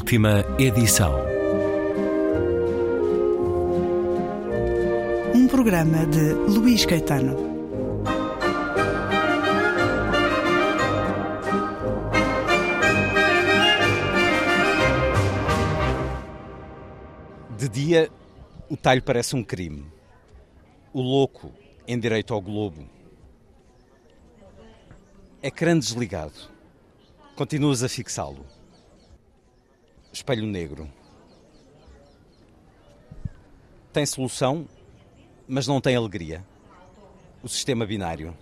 Última edição. Um programa de Luís Caetano. De dia, o talho parece um crime. O louco em direito ao globo. Ecrã desligado. Continuas a fixá-lo. Espelho negro. Tem solução, mas não tem alegria. O sistema binário.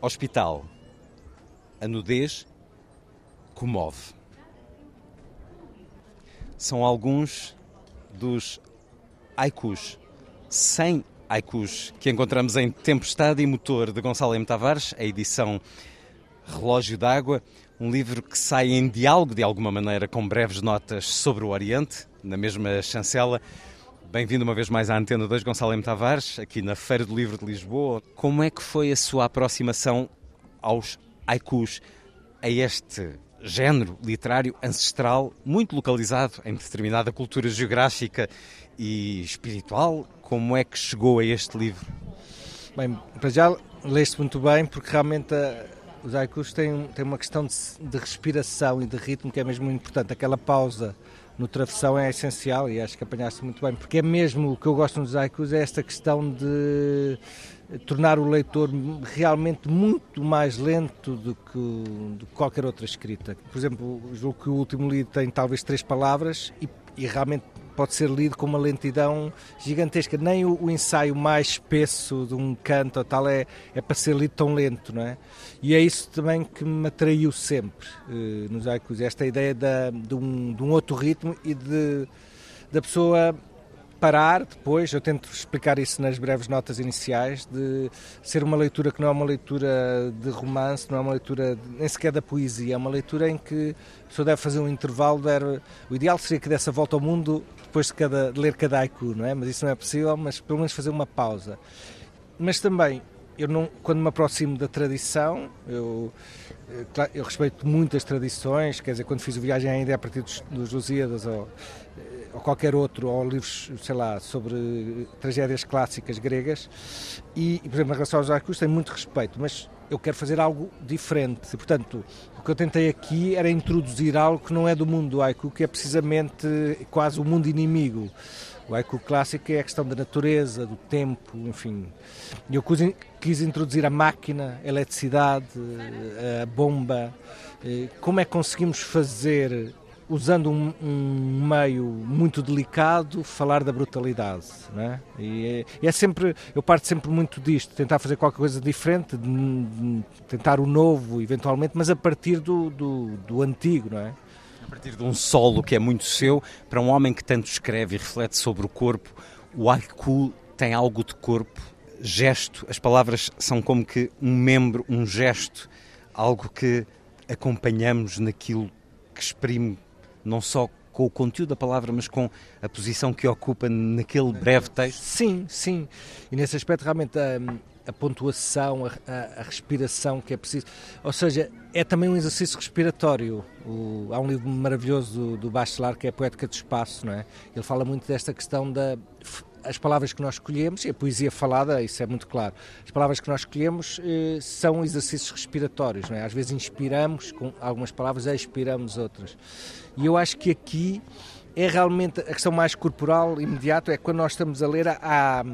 Hospital. A nudez comove. São alguns dos haikus, 100 haikus que encontramos em Tempestade e Motor de Gonçalo M. Tavares, a edição Relógio d'Água, um livro que sai em diálogo de alguma maneira com breves notas sobre o Oriente, na mesma chancela. Bem-vindo uma vez mais à Antena 2, Gonçalo M. Tavares, aqui na Feira do Livro de Lisboa. Como é que foi a sua aproximação aos haikus, a este género literário ancestral, muito localizado em determinada cultura geográfica e espiritual? Como é que chegou a este livro? Bem, para já leste muito bem, porque realmente a, os haikus têm, têm uma questão de, de, respiração e de ritmo que é mesmo muito importante. Aquela pausa no travessão é essencial e acho que apanhaste muito bem, porque é mesmo o que eu gosto nos haikus, é esta questão de tornar o leitor realmente muito mais lento do que, do que qualquer outra escrita. Por exemplo, julgo que o último livro tem talvez três palavras e, e realmente pode ser lido com uma lentidão gigantesca. Nem o, o, ensaio mais espesso de um canto ou tal é, é para ser lido tão lento, não é? E é isso também que me atraiu sempre eh, nos haikus, esta ideia da, de, um, de um outro ritmo e de da pessoa parar depois, eu tento explicar isso nas breves notas iniciais, de ser uma leitura que não é uma leitura de romance, não é uma leitura nem sequer da poesia, é uma leitura em que a pessoa deve fazer um intervalo, deve, o ideal seria que desse a volta ao mundo depois de, cada, de ler cada haiku, não é? Mas isso não é possível, mas pelo menos fazer uma pausa. Mas também, eu não, quando me aproximo da tradição, eu, eu respeito muito as tradições, quer dizer, quando fiz o Viagem ainda a partir dos, dos Lusíadas ou ou qualquer outro, ou livros, sei lá, sobre tragédias clássicas gregas, e, por exemplo, em relação aos haikus, tenho muito respeito, mas eu quero fazer algo diferente. E, portanto, o que eu tentei aqui era introduzir algo que não é do mundo do haiku, que é precisamente quase o mundo inimigo. O haiku clássico é a questão da natureza, do tempo, enfim. Eu quis introduzir a máquina, a eletricidade, a bomba. Eh, como é que conseguimos fazer usando um, um, meio muito delicado, falar da brutalidade. Né? E é, é, sempre, eu parto sempre muito disto, tentar fazer qualquer coisa diferente, de, de, tentar o novo, eventualmente, mas a partir do, do, do antigo, não é? A partir de um solo que é muito seu, para um homem que tanto escreve e reflete sobre o corpo, o haiku tem algo de corpo, gesto, as palavras são como que um membro, um gesto, algo que acompanhamos naquilo que exprime não só com o conteúdo da palavra, mas com a posição que ocupa naquele breve texto? Sim, sim. E nesse aspecto, realmente, a, a pontuação, a, a, a, respiração que é preciso. Ou seja, é também um exercício respiratório. O, há um livro maravilhoso do, do Bachelard que é a Poética do Espaço, não é? Ele fala muito desta questão da as palavras que nós escolhemos, e a poesia falada, isso é muito claro, as palavras que nós escolhemos eh, são exercícios respiratórios, não é? Às vezes inspiramos com algumas palavras, expiramos outras. E eu acho que aqui é realmente a questão mais corporal, imediata, é quando nós estamos a ler, a,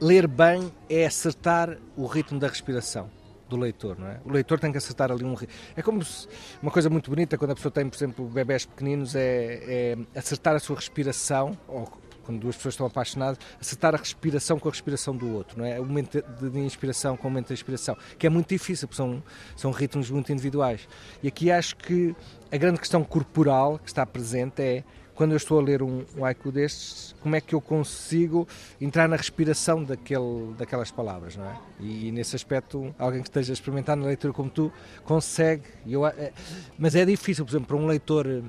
ler bem é acertar o ritmo da respiração do leitor, não é? O leitor tem que acertar ali um é como se, uma coisa muito bonita quando a pessoa tem, por exemplo, bebés pequeninos é, é acertar a sua respiração ou quando duas pessoas estão apaixonadas, acertar a respiração com a respiração do outro, não é? O momento de inspiração com o momento de expiração, que é muito difícil, porque são, são ritmos muito individuais. E aqui acho que a grande questão corporal que está presente é quando eu estou a ler um, um haiku destes, como é que eu consigo entrar na respiração daquele, daquelas palavras, não é? E, e nesse aspecto, alguém que esteja experimentando a leitura como tu consegue. Eu, é, mas é difícil, por exemplo, para um leitor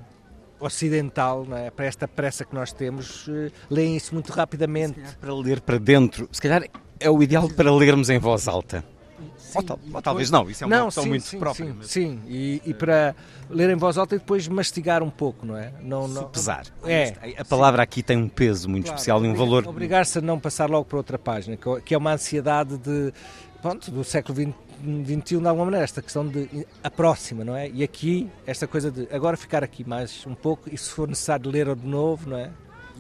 ocidental, é? para esta pressa que nós temos, uh, leem isso muito rapidamente. para ler para dentro, se calhar é o ideal para lermos em voz alta. Sim, ou, tal, ou, talvez não, isso é uma não, opção sim, muito sim, própria. Sim, sim. E, e, para ler em voz alta e depois mastigar um pouco, não é? Não, não... pesar. É. A palavra aqui tem um peso muito claro, especial e um valor. Obrigar-se a não passar logo para outra página, que é uma ansiedade de, pronto, do século XX 21 de alguma maneira, esta questão de a próxima, não é? E aqui, esta coisa de agora ficar aqui mais um pouco e se for necessário ler de novo, não é?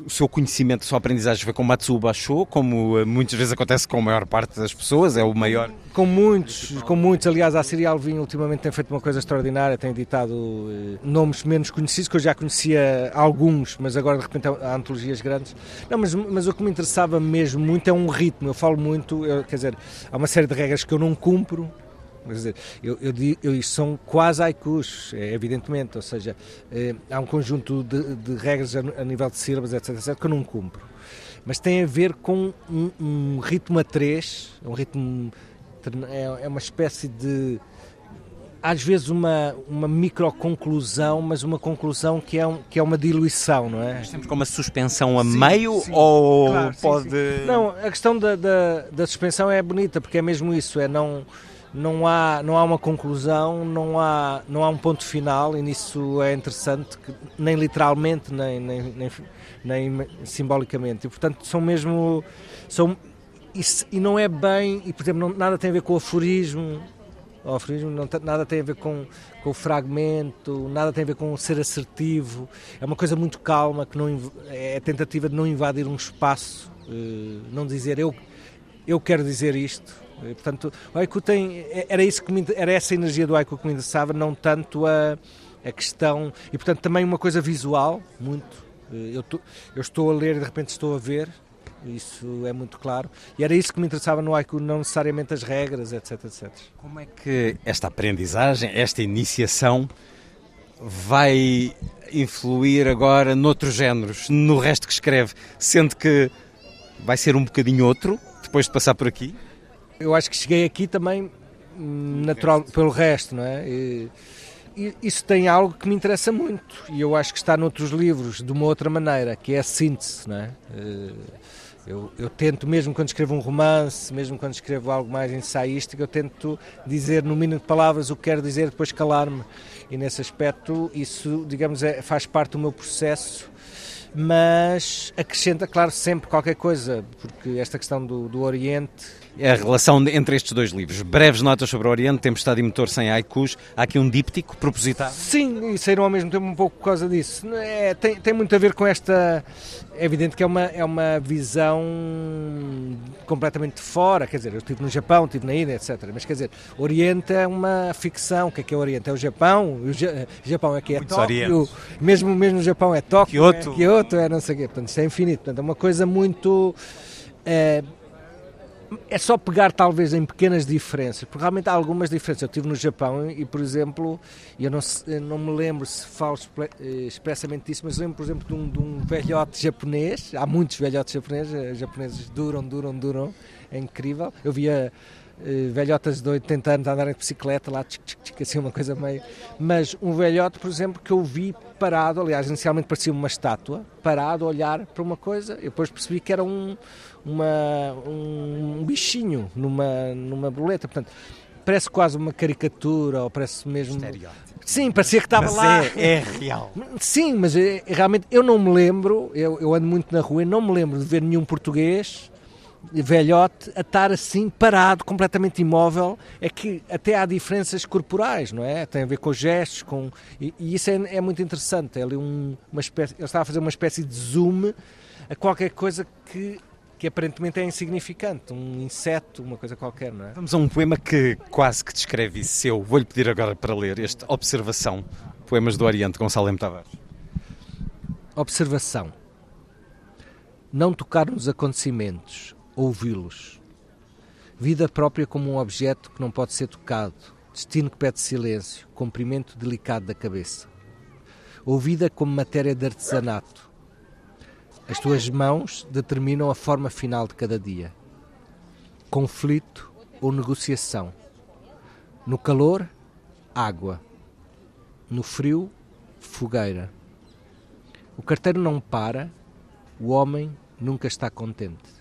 O seu conhecimento, a sua aprendizagem foi com Matsuba Show, como eh, muitas vezes acontece com a maior parte das pessoas, é o maior. Com muitos, com muitos. Aliás, a Serial Vinho ultimamente tem feito uma coisa extraordinária, tem editado eh, nomes menos conhecidos, que eu já conhecia alguns, mas agora de repente há antologias grandes. Não, mas, mas o que me interessava mesmo muito é um ritmo. Eu falo muito, eu, quer dizer, há uma série de regras que eu não cumpro, Quer dizer, eu, eu, eu, são quase haikus, é, evidentemente, ou seja, é, há um conjunto de, de regras a, a, nível de sílabas, etc, etc, que eu não cumpro. Mas tem a ver com um, um ritmo a três, um ritmo. É, é uma espécie de às vezes uma, uma microconclusão, mas uma conclusão que é, um, que é uma diluição, não é? Temos como uma suspensão a sim, meio sim, ou claro, pode... Sim, não, a questão da, da, da, suspensão é bonita, porque é mesmo isso, é não não há, não há uma conclusão, não há, não há um ponto final, e nisso é interessante, que, nem literalmente, nem, nem, nem, nem, simbolicamente. E, portanto, são mesmo. São, e, e não é bem, e por exemplo, não, nada tem a ver com o aforismo, o aforismo não, nada tem a ver com, com o fragmento, nada tem a ver com ser assertivo, é uma coisa muito calma, que não, é a tentativa de não invadir um espaço, eh, não dizer eu, eu quero dizer isto, e, portanto, o haiku tem, era, isso que me, era essa energia do haiku que me interessava, não tanto a, a questão, e portanto também uma coisa visual, muito. Eu, tô, eu estou a ler e de repente estou a ver, isso é muito claro. E era isso que me interessava no haiku, não necessariamente as regras, etc, etc. Como é que esta aprendizagem, esta iniciação vai influir agora noutros géneros, no resto que escreve, sendo que vai ser um bocadinho outro depois de passar por aqui? Eu acho que cheguei aqui também hum, natural pelo resto, não é? E, e, isso tem algo que me interessa muito e eu acho que está noutros livros de uma outra maneira, que é a síntese, não é? Eh, eu, eu, tento, mesmo quando escrevo um romance, mesmo quando escrevo algo mais ensaístico, eu tento dizer no mínimo de palavras o que quero dizer, depois calar-me. E nesse aspecto, isso, digamos, é, faz parte do meu processo mas acrescenta, claro, sempre qualquer coisa, porque esta questão do, do Oriente a relação entre estes dois livros. Breves notas sobre o Oriente, Tempestade e Motor sem haikus. Há aqui um díptico propositado? Sim, e saíram ao mesmo tempo um pouco por causa disso. É, tem, tem muito a ver com esta. É evidente que é uma, é uma visão completamente de fora. Quer dizer, eu estive no Japão, estive na Índia, etc. Mas quer dizer, Oriente é uma ficção. O que é que é o Oriente? É o Japão. O Japão é que é Muitos Tóquio. Mesmo, mesmo o Japão é Tóquio. Kyoto. É, Kyoto é não sei o quê. Portanto, isto é infinito. Portanto, é uma coisa muito. É, é só pegar talvez em pequenas diferenças, porque realmente há algumas diferenças. Eu estive no Japão e, por exemplo, eu não, eu não me lembro se falo eh, expressamente disso, mas lembro, por exemplo, de um, de um velhote japonês. Há muitos velhotes japoneses, eh, japoneses duram, duram, duram. É incrível. Eu via velhotas de 80 anos a andarem de bicicleta lá, tchic, tchic, tchic, assim, uma coisa meio. Mas um velhote, por exemplo, que eu vi parado, aliás, inicialmente parecia uma estátua, parado a olhar para uma coisa, e depois percebi que era um uma, um bichinho numa, numa boleta. Portanto, parece quase uma caricatura, ou parece mesmo. Sim, parecia que estava mas lá. É, é real. Sim, mas é, realmente eu não me lembro, eu, eu ando muito na rua e não me lembro de ver nenhum português velhote a estar assim parado, completamente imóvel, é que até há diferenças corporais, não é? Tem a ver com gestos, com e, e isso é, é, muito interessante. É ali um, uma espécie, ele estava a fazer uma espécie de zoom a qualquer coisa que que aparentemente é insignificante, um inseto, uma coisa qualquer, não é? Vamos a um poema que quase que descreve isso. Eu vou-lhe pedir agora para ler este Observação, Poemas do Oriente, Gonçalo M. Tavares. Observação. Não tocar nos acontecimentos, ouvi-los. Vida própria como um objeto que não pode ser tocado, destino que pede silêncio, comprimento delicado da cabeça. Ouvida como matéria de artesanato, as tuas mãos determinam a forma final de cada dia. Conflito ou negociação. No calor, água. No frio, fogueira. O carteiro não para, o homem nunca está contente.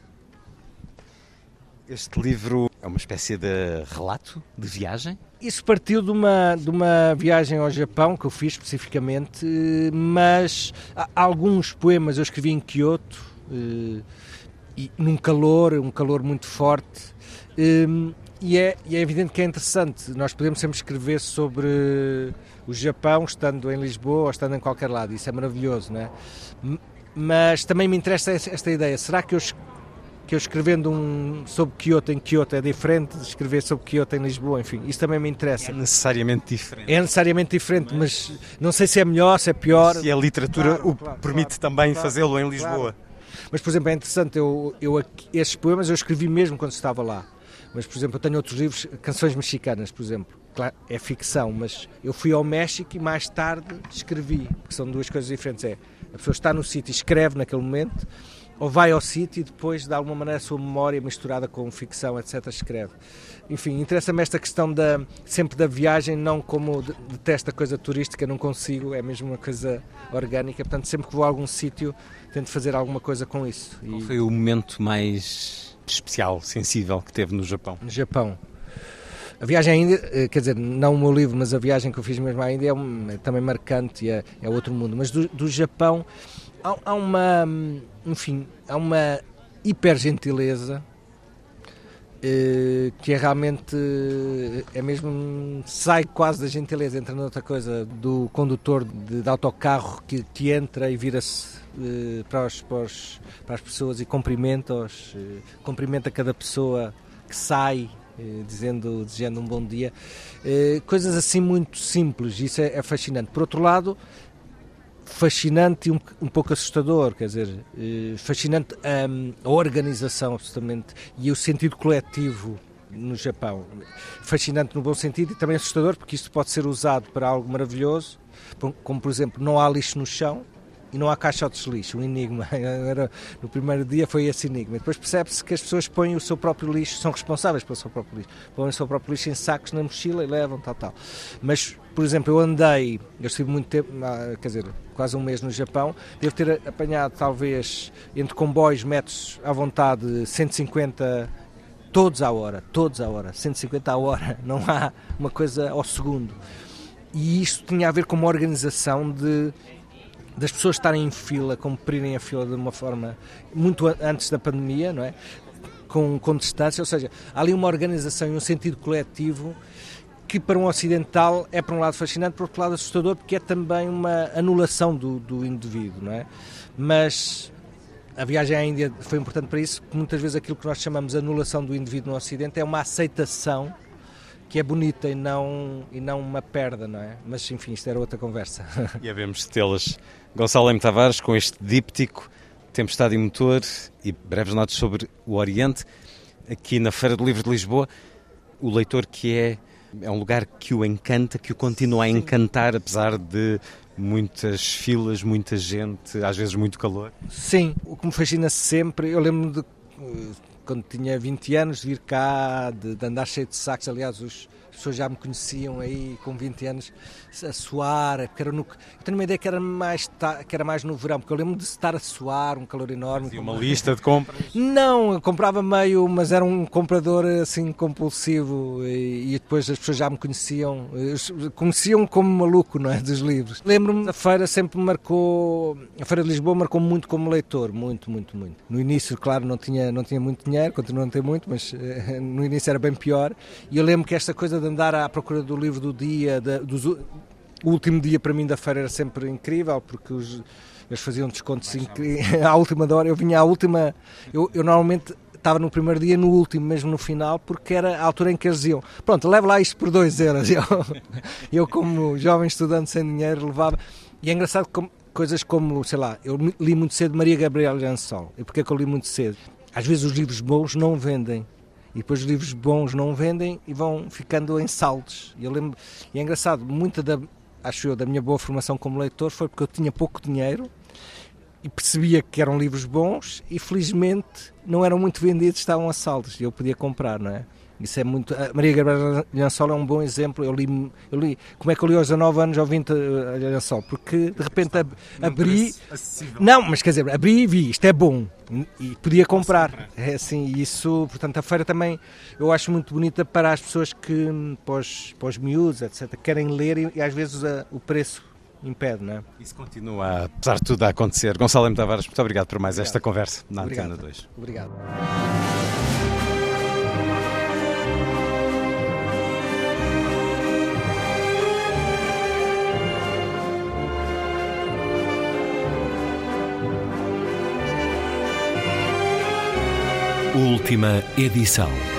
Este livro é uma espécie de relato de viagem? Isso partiu de uma, de uma viagem ao Japão que eu fiz especificamente, mas alguns poemas eu escrevi em Kyoto, eh, e num calor, um calor muito forte. Ehm, e é, e é evidente que é interessante. Nós podemos sempre escrever sobre o Japão, estando em Lisboa ou estando em qualquer lado. Isso é maravilhoso, não é? Mas também me interessa esta ideia. Será que eu, que eu escrevendo um sobre Kyoto em Kyoto é diferente de escrever sobre Kyoto em Lisboa? Enfim, isso também me interessa. É necessariamente diferente. É necessariamente diferente, mas, mas não sei se é melhor, se é pior. Se a literatura claro, o claro, permite claro, também fazê-lo em Lisboa. Mas, por exemplo, é interessante, eu, eu, esses poemas eu escrevi mesmo quando estava lá. Mas, por exemplo, eu tenho outros livros, canções mexicanas, por exemplo. Claro, é ficção, mas eu fui ao México e mais tarde escrevi, porque são duas coisas diferentes. É, a pessoa está no sítio e escreve naquele momento, ou vai ao sítio e depois, de alguma maneira, a sua memória misturada com ficção, etc., escreve. Enfim, interessa-me esta questão da, sempre da viagem, não como detesto a coisa turística, não consigo, é mesmo uma coisa orgânica. Portanto, sempre que vou a algum sítio, tento fazer alguma coisa com isso. Qual foi o momento mais especial, sensível que teve no Japão? No Japão. A viagem ainda, eh, quer dizer, não o meu livro, mas a viagem que eu fiz mesmo ainda é, um, é também marcante e é, é, outro mundo. Mas do, do Japão há, há, uma, enfim, há uma hiper gentileza eh, que é realmente é mesmo sai quase da gentileza entra noutra coisa do condutor de, de autocarro que, que entra e vira-se eh, para, os, para, para, as pessoas e cumprimenta-os eh, cumprimenta cada pessoa que sai eh, dizendo desejando um bom dia. Eh, coisas assim muito simples isso é, é fascinante. Por outro lado fascinante e um, um pouco assustador, quer dizer, eh, fascinante um, a organização absolutamente e o sentido coletivo no Japão. Fascinante no bom sentido e também assustador porque isto pode ser usado para algo maravilhoso, como por exemplo, não há lixo no chão, e não há caixotes de lixo, um enigma. Era, no primeiro dia foi esse enigma. Depois percebe-se que as pessoas põem o seu próprio lixo, são responsáveis pelo seu próprio lixo, põem o seu próprio lixo em sacos na mochila e levam, tal, tal. Mas, por exemplo, eu andei, eu estive muito tempo, ah, quer dizer, quase um mês no Japão, devo ter apanhado talvez entre comboios, metros à vontade, 150 todos à hora, todos à hora, 150 à hora, não há uma coisa ao segundo. E isto tinha a ver com uma organização de das pessoas estarem em fila, cumprirem a fila de uma forma muito antes da pandemia, não é? Com, com distância, ou seja, há ali uma organização e um sentido coletivo que para um ocidental é por um lado fascinante, por outro lado assustador, porque é também uma anulação do, do indivíduo, não é? Mas a viagem à Índia foi importante para isso, porque muitas vezes aquilo que nós chamamos anulação do indivíduo no Ocidente é uma aceitação que é bonita e não, e não uma perda, não é? Mas enfim, isto era outra conversa. E havemos tê-las. Gonçalo M. Tavares, com este díptico, Tempestade e Motor e breves notas sobre o Oriente, aqui na Feira do Livro de Lisboa. O leitor que é, é um lugar que o encanta, que o continua a encantar, apesar de muitas filas, muita gente, às vezes muito calor. Sim, o que me fascina sempre, eu lembro de quando tinha 20 anos, de vir cá, de, de andar cheio de sacos. Aliás, os, as pessoas já me conheciam aí com 20 anos a suar, porque era no, eu tenho uma ideia que era mais que era mais no verão, porque eu lembro de estar a suar, um calor enorme. Fazia uma lista de compras? Não, comprava meio, mas era um comprador assim compulsivo e, e depois as pessoas já me conheciam, conheciam como maluco, não é, dos livros. Lembro-me, a feira sempre me marcou, a feira de Lisboa marcou muito como leitor, muito, muito, muito. No início, claro, não tinha, não tinha muito dinheiro, continuo a não ter muito, mas eh, no início era bem pior. E eu lembro que esta coisa de andar à procura do livro do dia, de, dos, o último dia para mim da feira era sempre incrível, porque os, eles faziam descontos à última hora. Eu vinha à última, eu, eu normalmente estava no primeiro dia, no último, mesmo no final, porque era a altura em que eles diziam: Pronto, leve lá isto por 2 euros. Eu, eu, como jovem estudante sem dinheiro, levava. E é engraçado como, coisas como, sei lá, eu li muito cedo Maria Gabriela Jansol. E porquê que eu li muito cedo? Às vezes os livros bons não vendem e depois os livros bons não vendem e vão ficando em saldos. E eu lembro, e é engraçado, muita da, acho eu, da minha boa formação como leitor foi porque eu tinha pouco dinheiro e percebia que eram livros bons e felizmente não eram muito vendidos, estavam a saldos e eu podia comprar, não é? Isso é muito. A Maria Gabriela Lençol é um bom exemplo. Eu li, eu li. Como é que eu li aos 19 anos ao 20 a? Porque de repente ab, abri. Não, mas quer dizer, abri e vi, isto é bom. E podia comprar. É assim, isso, portanto, a feira também eu acho muito bonita para as pessoas que, para os, miúdos, etc., querem ler e, e às vezes a, o preço impede, não é? Isso continua, apesar de tudo, a acontecer. Gonçalo M. Tavares, muito obrigado por mais obrigado. esta conversa na obrigado. Antena 2. Obrigado. Última edição.